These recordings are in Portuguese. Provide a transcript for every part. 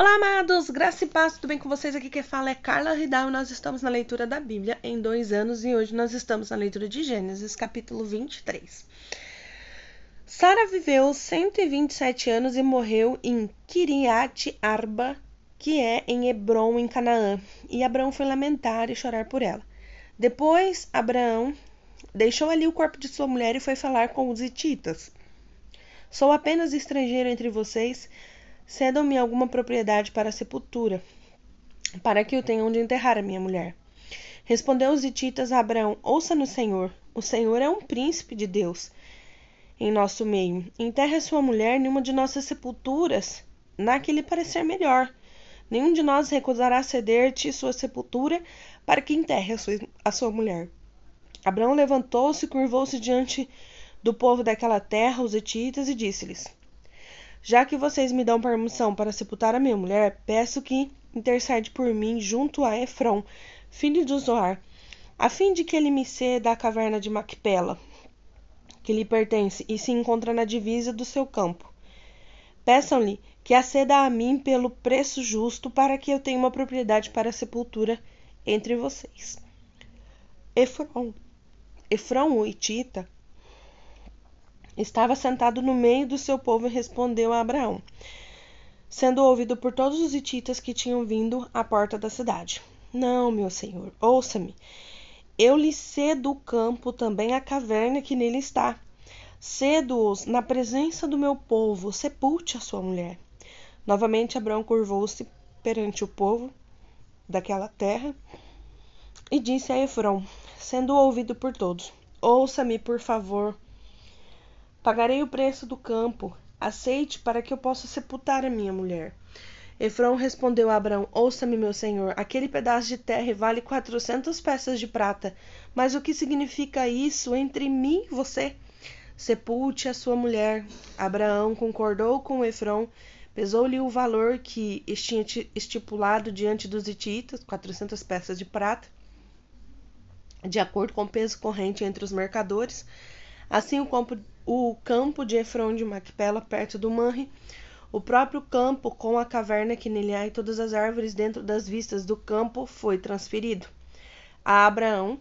Olá, amados! Graça e paz, tudo bem com vocês? Aqui quem fala é Carla Ridal e nós estamos na leitura da Bíblia em dois anos e hoje nós estamos na leitura de Gênesis, capítulo 23. Sara viveu 127 anos e morreu em Kiriat Arba, que é em Hebron, em Canaã, e Abraão foi lamentar e chorar por ela. Depois, Abraão deixou ali o corpo de sua mulher e foi falar com os hititas. Sou apenas estrangeiro entre vocês cedam-me alguma propriedade para a sepultura, para que eu tenha onde enterrar a minha mulher. Respondeu os hititas a Abraão: Ouça-no, Senhor. O Senhor é um príncipe de Deus em nosso meio. Enterre sua mulher em uma de nossas sepulturas, na que lhe parecer melhor. Nenhum de nós recusará ceder-te sua sepultura para que enterre a sua, a sua mulher. Abraão levantou-se e curvou-se diante do povo daquela terra, os hititas, e disse-lhes: já que vocês me dão permissão para sepultar a minha mulher, peço que intercede por mim junto a Efron, filho de Zoar, a fim de que ele me ceda a caverna de Macpela, que lhe pertence e se encontra na divisa do seu campo. Peçam-lhe que a ceda a mim pelo preço justo, para que eu tenha uma propriedade para sepultura entre vocês. Efron, Efron o Itita, Estava sentado no meio do seu povo e respondeu a Abraão, sendo ouvido por todos os hititas que tinham vindo à porta da cidade: Não, meu senhor, ouça-me. Eu lhe cedo o campo, também a caverna que nele está. Cedo-os na presença do meu povo, sepulte a sua mulher. Novamente Abraão curvou-se perante o povo daquela terra e disse a Efron, sendo ouvido por todos: Ouça-me, por favor. Pagarei o preço do campo. Aceite para que eu possa sepultar a minha mulher. Efron respondeu a Abraão: Ouça-me, meu senhor, aquele pedaço de terra vale quatrocentas peças de prata. Mas o que significa isso entre mim e você? Sepulte a sua mulher. Abraão concordou com Efron, pesou-lhe o valor que tinha estipulado diante dos hititas, quatrocentas peças de prata, de acordo com o peso corrente entre os mercadores. Assim, o campo, o campo de Efron de Macpela, perto do Manre, o próprio campo com a caverna que nele há e todas as árvores dentro das vistas do campo foi transferido a Abraão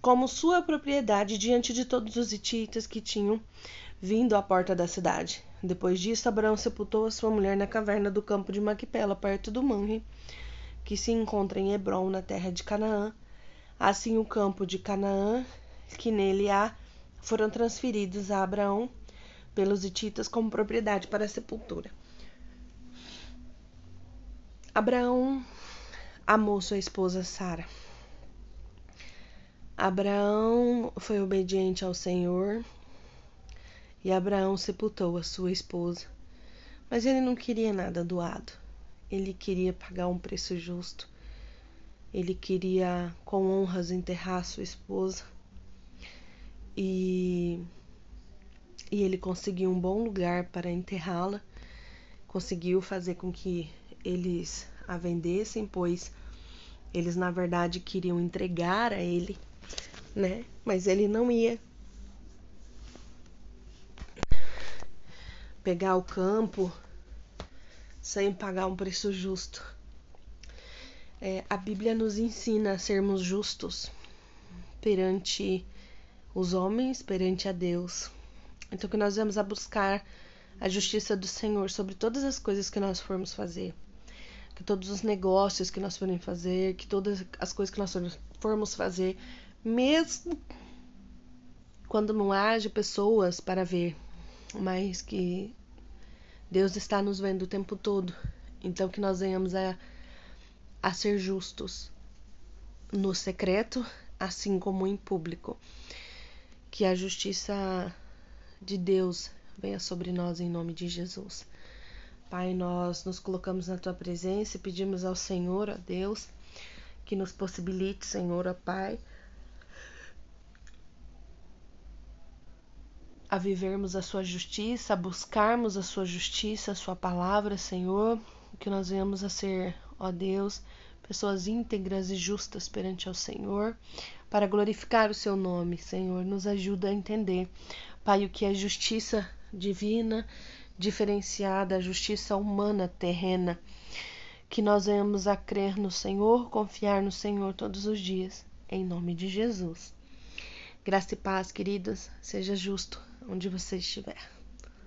como sua propriedade diante de todos os hititas que tinham vindo à porta da cidade. Depois disso, Abraão sepultou a sua mulher na caverna do campo de Macpela, perto do Manre, que se encontra em Hebron, na terra de Canaã, Assim, o campo de Canaã, que nele há, foram transferidos a Abraão pelos hititas como propriedade para a sepultura. Abraão amou sua esposa Sara. Abraão foi obediente ao Senhor e Abraão sepultou a sua esposa. Mas ele não queria nada doado. Ele queria pagar um preço justo. Ele queria com honras enterrar sua esposa e, e ele conseguiu um bom lugar para enterrá-la. Conseguiu fazer com que eles a vendessem, pois eles na verdade queriam entregar a ele, né? Mas ele não ia pegar o campo sem pagar um preço justo. É, a Bíblia nos ensina a sermos justos perante os homens, perante a Deus. Então, que nós vamos a buscar a justiça do Senhor sobre todas as coisas que nós formos fazer. Que todos os negócios que nós formos fazer, que todas as coisas que nós formos fazer, mesmo quando não haja pessoas para ver, mas que Deus está nos vendo o tempo todo. Então, que nós venhamos a a ser justos no secreto, assim como em público. Que a justiça de Deus venha sobre nós em nome de Jesus. Pai, nós nos colocamos na tua presença e pedimos ao Senhor, a Deus, que nos possibilite, Senhor, ó Pai, a vivermos a sua justiça, a buscarmos a sua justiça, a sua palavra, Senhor, que nós venhamos a ser ó Deus, pessoas íntegras e justas perante ao Senhor, para glorificar o seu nome. Senhor, nos ajuda a entender, Pai, o que é justiça divina, diferenciar da justiça humana terrena. Que nós venhamos a crer no Senhor, confiar no Senhor todos os dias, em nome de Jesus. Graça e paz, queridas, seja justo onde você estiver.